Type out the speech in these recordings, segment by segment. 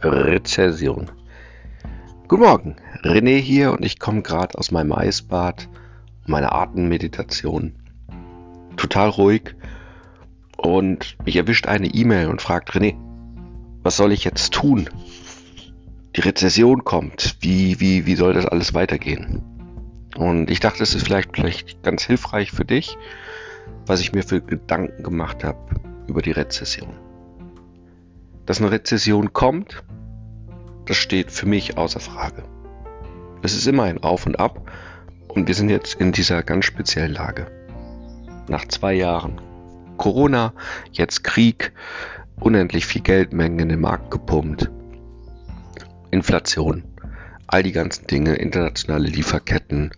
Rezession. Guten Morgen, René hier und ich komme gerade aus meinem Eisbad, meiner Atemmeditation. Total ruhig und mich erwischt eine E-Mail und fragt René, was soll ich jetzt tun? Die Rezession kommt, wie, wie, wie soll das alles weitergehen? Und ich dachte, es ist vielleicht, vielleicht ganz hilfreich für dich, was ich mir für Gedanken gemacht habe über die Rezession. Dass eine Rezession kommt, das steht für mich außer Frage. Es ist immer ein Auf und Ab und wir sind jetzt in dieser ganz speziellen Lage. Nach zwei Jahren Corona, jetzt Krieg, unendlich viel Geldmengen in den Markt gepumpt, Inflation, all die ganzen Dinge, internationale Lieferketten,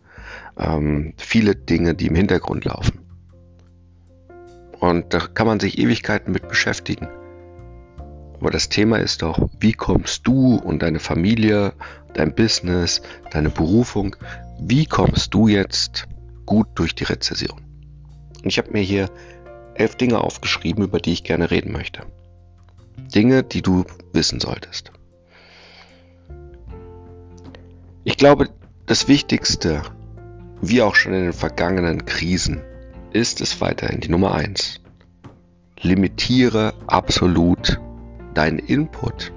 ähm, viele Dinge, die im Hintergrund laufen. Und da kann man sich Ewigkeiten mit beschäftigen. Aber das Thema ist doch, wie kommst du und deine Familie, dein Business, deine Berufung, wie kommst du jetzt gut durch die Rezession? Und ich habe mir hier elf Dinge aufgeschrieben, über die ich gerne reden möchte. Dinge, die du wissen solltest. Ich glaube, das Wichtigste, wie auch schon in den vergangenen Krisen, ist es weiterhin die Nummer eins. Limitiere absolut deinen Input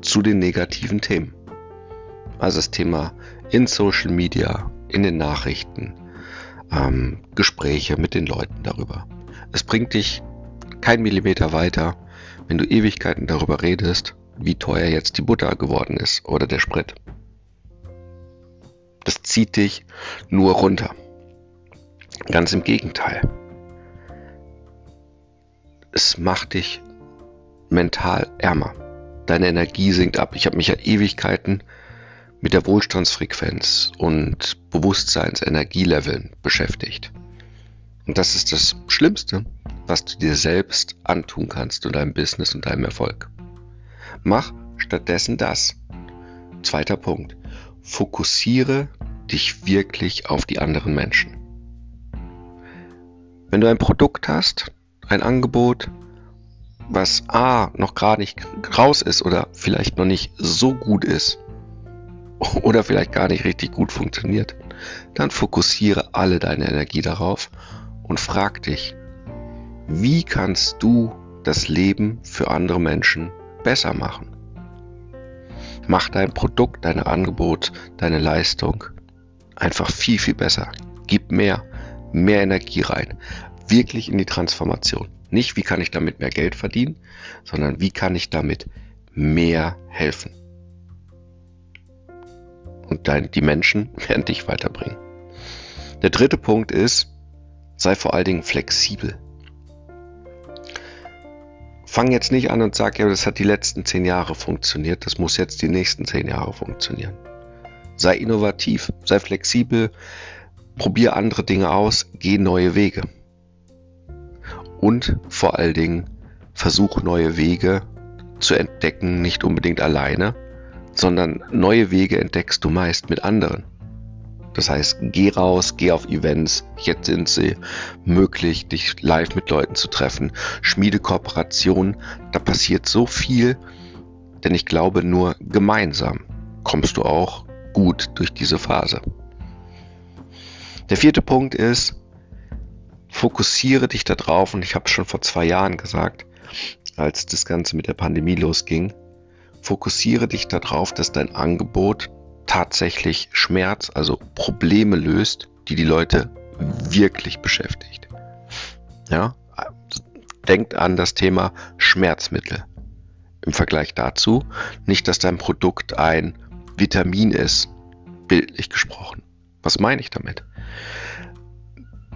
zu den negativen Themen. Also das Thema in Social Media, in den Nachrichten, ähm, Gespräche mit den Leuten darüber. Es bringt dich kein Millimeter weiter, wenn du Ewigkeiten darüber redest, wie teuer jetzt die Butter geworden ist oder der Sprit. Das zieht dich nur runter. Ganz im Gegenteil. Es macht dich mental ärmer. Deine Energie sinkt ab. Ich habe mich ja Ewigkeiten mit der Wohlstandsfrequenz und Bewusstseinsenergieleveln beschäftigt. Und das ist das Schlimmste, was du dir selbst antun kannst und deinem Business und deinem Erfolg. Mach stattdessen das. Zweiter Punkt. Fokussiere dich wirklich auf die anderen Menschen. Wenn du ein Produkt hast, ein Angebot, was A noch gar nicht raus ist oder vielleicht noch nicht so gut ist oder vielleicht gar nicht richtig gut funktioniert, dann fokussiere alle deine Energie darauf und frag dich, wie kannst du das Leben für andere Menschen besser machen? Mach dein Produkt, dein Angebot, deine Leistung einfach viel, viel besser. Gib mehr, mehr Energie rein. Wirklich in die Transformation. Nicht, wie kann ich damit mehr Geld verdienen, sondern wie kann ich damit mehr helfen. Und dein, die Menschen werden dich weiterbringen. Der dritte Punkt ist, sei vor allen Dingen flexibel. Fang jetzt nicht an und sag, ja, das hat die letzten zehn Jahre funktioniert, das muss jetzt die nächsten zehn Jahre funktionieren. Sei innovativ, sei flexibel, probier andere Dinge aus, geh neue Wege und vor allen Dingen versuch neue Wege zu entdecken, nicht unbedingt alleine, sondern neue Wege entdeckst du meist mit anderen. Das heißt, geh raus, geh auf Events. Jetzt sind sie möglich, dich live mit Leuten zu treffen. Schmiede Kooperation. Da passiert so viel, denn ich glaube, nur gemeinsam kommst du auch gut durch diese Phase. Der vierte Punkt ist, fokussiere dich darauf, und ich habe es schon vor zwei Jahren gesagt, als das Ganze mit der Pandemie losging, fokussiere dich darauf, dass dein Angebot tatsächlich Schmerz, also Probleme löst, die die Leute wirklich beschäftigt. Ja, denkt an das Thema Schmerzmittel. Im Vergleich dazu nicht, dass dein Produkt ein Vitamin ist, bildlich gesprochen. Was meine ich damit?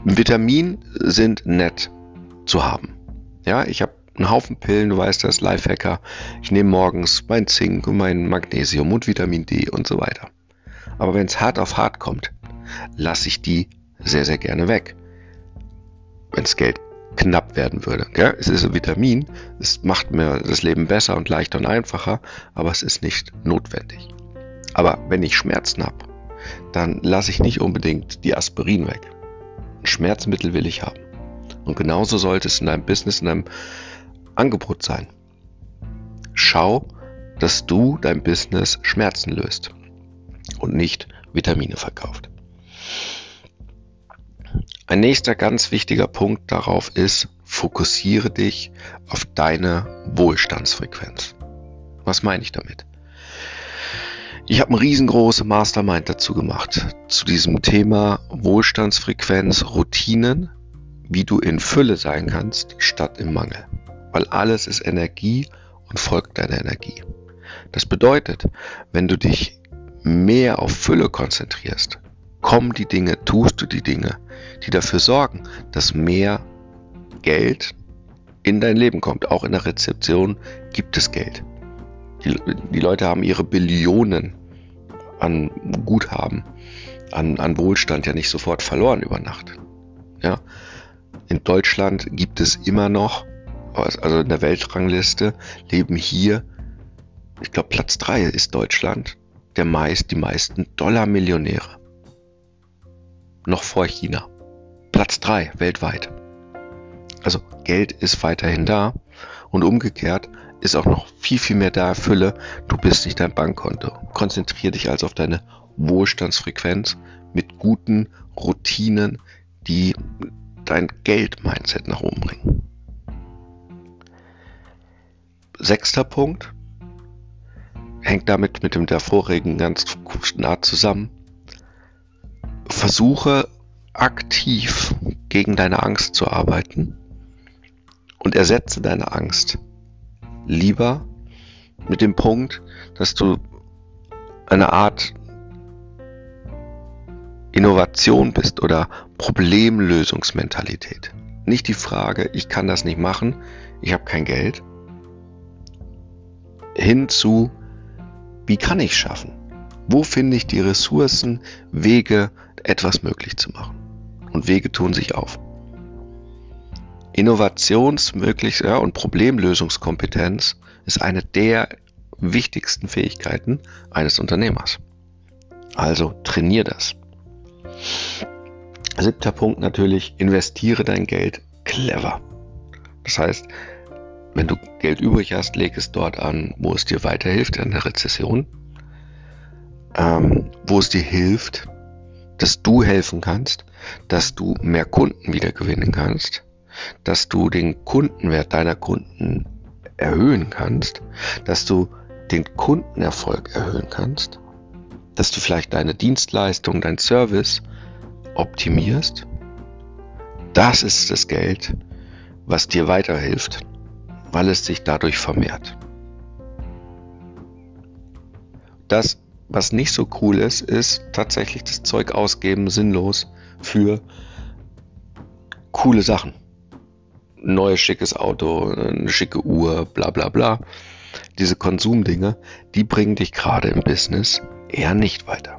Vitamin sind nett zu haben. Ja, ich habe einen Haufen Pillen, du weißt das, Lifehacker. Ich nehme morgens mein Zink und mein Magnesium und Vitamin D und so weiter. Aber wenn es hart auf hart kommt, lasse ich die sehr, sehr gerne weg. Wenn das Geld knapp werden würde. Gell? Es ist ein Vitamin, es macht mir das Leben besser und leichter und einfacher, aber es ist nicht notwendig. Aber wenn ich Schmerzen habe, dann lasse ich nicht unbedingt die Aspirin weg. Schmerzmittel will ich haben. Und genauso sollte es in deinem Business, in deinem Angebot sein. Schau, dass du dein Business Schmerzen löst und nicht Vitamine verkauft. Ein nächster ganz wichtiger Punkt darauf ist, fokussiere dich auf deine Wohlstandsfrequenz. Was meine ich damit? Ich habe eine riesengroße Mastermind dazu gemacht, zu diesem Thema Wohlstandsfrequenz, Routinen, wie du in Fülle sein kannst, statt im Mangel. Weil alles ist Energie und folgt deiner Energie. Das bedeutet, wenn du dich mehr auf Fülle konzentrierst, kommen die Dinge, tust du die Dinge, die dafür sorgen, dass mehr Geld in dein Leben kommt. Auch in der Rezeption gibt es Geld. Die, die Leute haben ihre Billionen an Guthaben, an, an Wohlstand ja nicht sofort verloren über Nacht. Ja. In Deutschland gibt es immer noch, also in der Weltrangliste, leben hier, ich glaube Platz 3 ist Deutschland, der meist, die meisten Dollar-Millionäre noch vor China. Platz 3 weltweit. Also Geld ist weiterhin da und umgekehrt ist auch noch viel, viel mehr da Fülle. Du bist nicht dein Bankkonto. Konzentriere dich also auf deine Wohlstandsfrequenz mit guten Routinen, die dein Geld-Mindset nach oben bringen. Sechster Punkt hängt damit mit dem der vorigen ganz nah zusammen versuche aktiv gegen deine Angst zu arbeiten und ersetze deine Angst lieber mit dem Punkt, dass du eine Art Innovation bist oder Problemlösungsmentalität. Nicht die Frage, ich kann das nicht machen, ich habe kein Geld, hin zu, wie kann ich schaffen? Wo finde ich die Ressourcen, Wege, etwas möglich zu machen? Und Wege tun sich auf. Innovationsmöglichkeit ja, und Problemlösungskompetenz ist eine der wichtigsten Fähigkeiten eines Unternehmers. Also trainier das. Siebter Punkt natürlich, investiere dein Geld clever. Das heißt, wenn du Geld übrig hast, leg es dort an, wo es dir weiterhilft in der Rezession ähm, wo es dir hilft, dass du helfen kannst, dass du mehr Kunden wieder gewinnen kannst, dass du den Kundenwert deiner Kunden erhöhen kannst, dass du den Kundenerfolg erhöhen kannst, dass du vielleicht deine Dienstleistung, dein Service optimierst. Das ist das Geld, was dir weiterhilft, weil es sich dadurch vermehrt. Das was nicht so cool ist, ist tatsächlich das Zeug ausgeben sinnlos für coole Sachen. Ein neues schickes Auto, eine schicke Uhr, bla bla bla. Diese Konsumdinge, die bringen dich gerade im Business eher nicht weiter.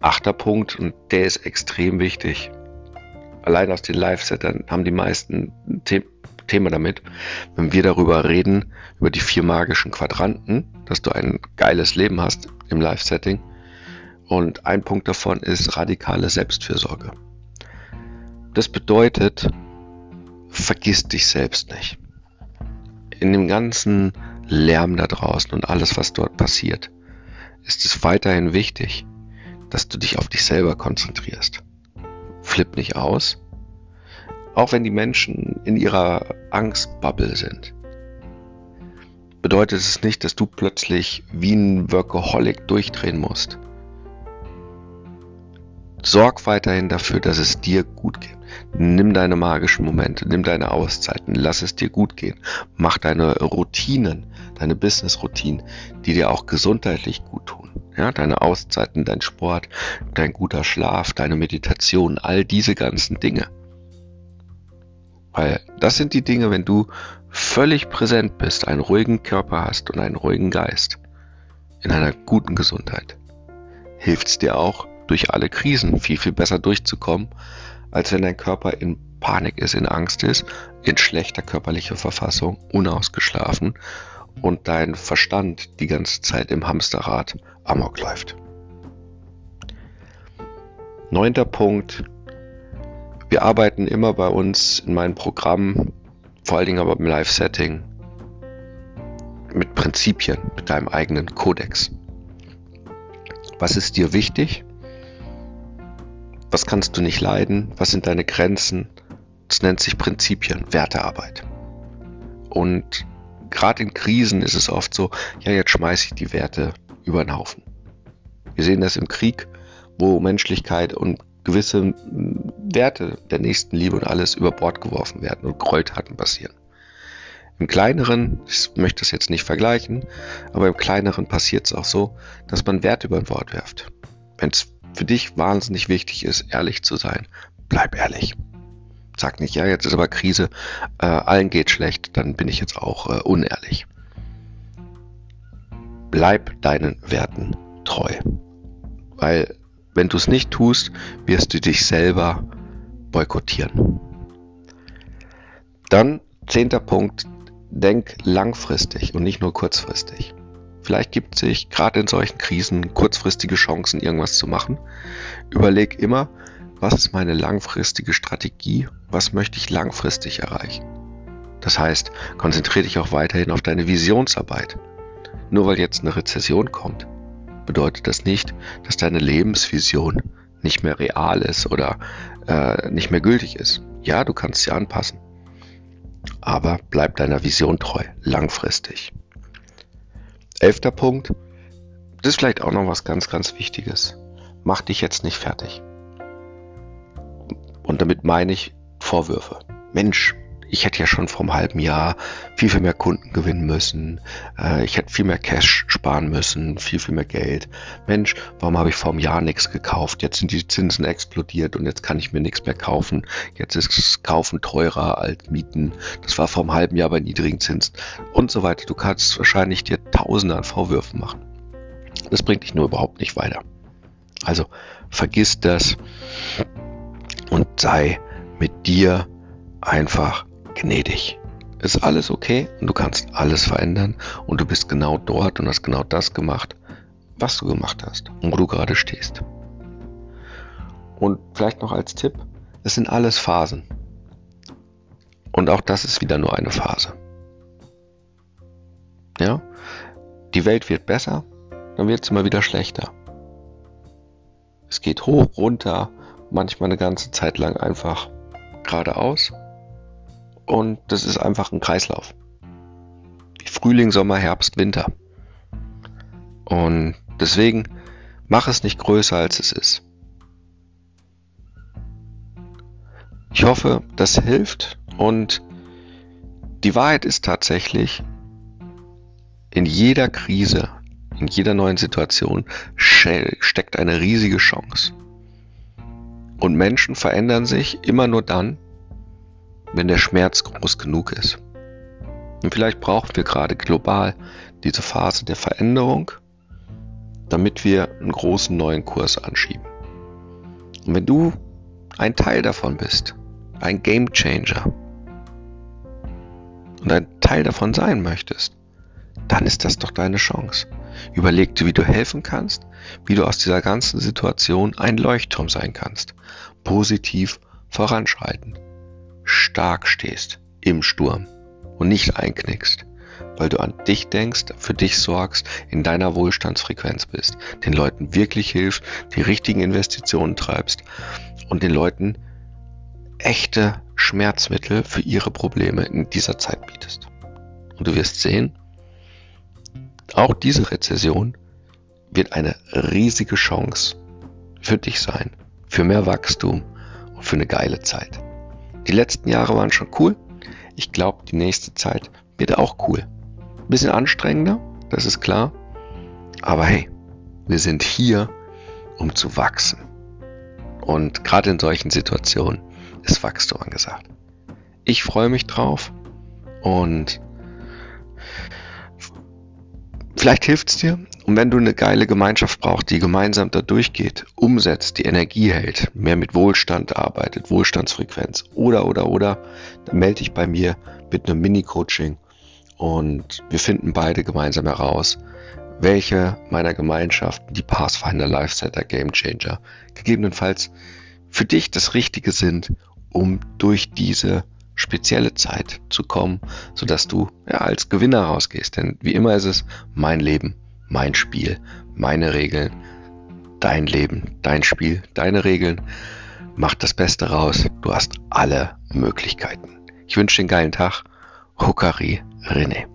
Achter Punkt, und der ist extrem wichtig. Allein aus den Live-Settern haben die meisten The Thema damit, wenn wir darüber reden, über die vier magischen Quadranten, dass du ein geiles Leben hast im Live-Setting. Und ein Punkt davon ist radikale Selbstfürsorge. Das bedeutet, vergiss dich selbst nicht. In dem ganzen Lärm da draußen und alles, was dort passiert, ist es weiterhin wichtig, dass du dich auf dich selber konzentrierst. Flipp nicht aus, auch wenn die Menschen in ihrer Angstbubble sind bedeutet es nicht, dass du plötzlich wie ein Workaholic durchdrehen musst. Sorg weiterhin dafür, dass es dir gut geht. Nimm deine magischen Momente, nimm deine Auszeiten, lass es dir gut gehen. Mach deine Routinen, deine Business-Routinen, die dir auch gesundheitlich gut tun. Ja, deine Auszeiten, dein Sport, dein guter Schlaf, deine Meditation, all diese ganzen Dinge. Weil das sind die Dinge, wenn du völlig präsent bist, einen ruhigen Körper hast und einen ruhigen Geist, in einer guten Gesundheit, hilft es dir auch, durch alle Krisen viel, viel besser durchzukommen, als wenn dein Körper in Panik ist, in Angst ist, in schlechter körperlicher Verfassung, unausgeschlafen und dein Verstand die ganze Zeit im Hamsterrad amok läuft. Neunter Punkt. Wir arbeiten immer bei uns in meinem Programm, vor allen Dingen aber im Live-Setting, mit Prinzipien, mit deinem eigenen Kodex. Was ist dir wichtig? Was kannst du nicht leiden? Was sind deine Grenzen? Das nennt sich Prinzipien, Wertearbeit. Und gerade in Krisen ist es oft so, ja, jetzt schmeiße ich die Werte über den Haufen. Wir sehen das im Krieg, wo Menschlichkeit und gewisse Werte der nächsten Liebe und alles über Bord geworfen werden und Gräueltaten passieren. Im kleineren, ich möchte das jetzt nicht vergleichen, aber im kleineren passiert es auch so, dass man Wert über Wort werft. Wenn es für dich wahnsinnig wichtig ist, ehrlich zu sein, bleib ehrlich. Sag nicht, ja, jetzt ist aber Krise, äh, allen geht schlecht, dann bin ich jetzt auch äh, unehrlich. Bleib deinen Werten treu. Weil wenn du es nicht tust, wirst du dich selber boykottieren. Dann zehnter Punkt, denk langfristig und nicht nur kurzfristig. Vielleicht gibt es sich gerade in solchen Krisen kurzfristige Chancen, irgendwas zu machen. Überleg immer, was ist meine langfristige Strategie, was möchte ich langfristig erreichen. Das heißt, konzentriere dich auch weiterhin auf deine Visionsarbeit. Nur weil jetzt eine Rezession kommt, bedeutet das nicht, dass deine Lebensvision nicht mehr real ist oder äh, nicht mehr gültig ist. Ja, du kannst sie anpassen. Aber bleib deiner Vision treu, langfristig. Elfter Punkt, das ist vielleicht auch noch was ganz, ganz Wichtiges. Mach dich jetzt nicht fertig. Und damit meine ich Vorwürfe. Mensch, ich hätte ja schon vor einem halben Jahr viel, viel mehr Kunden gewinnen müssen. Äh, ich hätte viel mehr Cash sparen müssen, viel, viel mehr Geld. Mensch, warum habe ich vor einem Jahr nichts gekauft? Jetzt sind die Zinsen explodiert und jetzt kann ich mir nichts mehr kaufen. Jetzt ist Kaufen teurer als Mieten. Das war vor einem halben Jahr bei niedrigen Zinsen und so weiter. Du kannst wahrscheinlich dir Tausende an Vorwürfen machen. Das bringt dich nur überhaupt nicht weiter. Also vergiss das und sei mit dir einfach gnädig. Ist alles okay und du kannst alles verändern und du bist genau dort und hast genau das gemacht, was du gemacht hast und wo du gerade stehst. Und vielleicht noch als Tipp, es sind alles Phasen. Und auch das ist wieder nur eine Phase. Ja? Die Welt wird besser, dann wird es immer wieder schlechter. Es geht hoch, runter, manchmal eine ganze Zeit lang einfach geradeaus und das ist einfach ein Kreislauf. Wie Frühling, Sommer, Herbst, Winter. Und deswegen mach es nicht größer, als es ist. Ich hoffe, das hilft und die Wahrheit ist tatsächlich, in jeder Krise, in jeder neuen Situation steckt eine riesige Chance. Und Menschen verändern sich immer nur dann, wenn der Schmerz groß genug ist. Und vielleicht brauchen wir gerade global diese Phase der Veränderung, damit wir einen großen neuen Kurs anschieben. Und wenn du ein Teil davon bist, ein Game Changer und ein Teil davon sein möchtest, dann ist das doch deine Chance. Überleg dir, wie du helfen kannst, wie du aus dieser ganzen Situation ein Leuchtturm sein kannst, positiv voranschreiten stark stehst im Sturm und nicht einknickst, weil du an dich denkst, für dich sorgst, in deiner Wohlstandsfrequenz bist, den Leuten wirklich hilfst, die richtigen Investitionen treibst und den Leuten echte Schmerzmittel für ihre Probleme in dieser Zeit bietest. Und du wirst sehen, auch diese Rezession wird eine riesige Chance für dich sein, für mehr Wachstum und für eine geile Zeit. Die letzten Jahre waren schon cool. Ich glaube, die nächste Zeit wird auch cool. Ein bisschen anstrengender, das ist klar. Aber hey, wir sind hier, um zu wachsen. Und gerade in solchen Situationen ist Wachstum angesagt. Ich freue mich drauf und vielleicht hilft es dir. Und wenn du eine geile Gemeinschaft brauchst, die gemeinsam da durchgeht, umsetzt, die Energie hält, mehr mit Wohlstand arbeitet, Wohlstandsfrequenz oder, oder, oder, dann melde dich bei mir mit einem Mini-Coaching und wir finden beide gemeinsam heraus, welche meiner Gemeinschaften, die Pathfinder Lifesetter Game Changer, gegebenenfalls für dich das Richtige sind, um durch diese spezielle Zeit zu kommen, sodass du ja als Gewinner rausgehst. Denn wie immer ist es mein Leben, mein Spiel, meine Regeln, dein Leben, dein Spiel, deine Regeln. Mach das Beste raus. Du hast alle Möglichkeiten. Ich wünsche dir einen geilen Tag. Hukari René.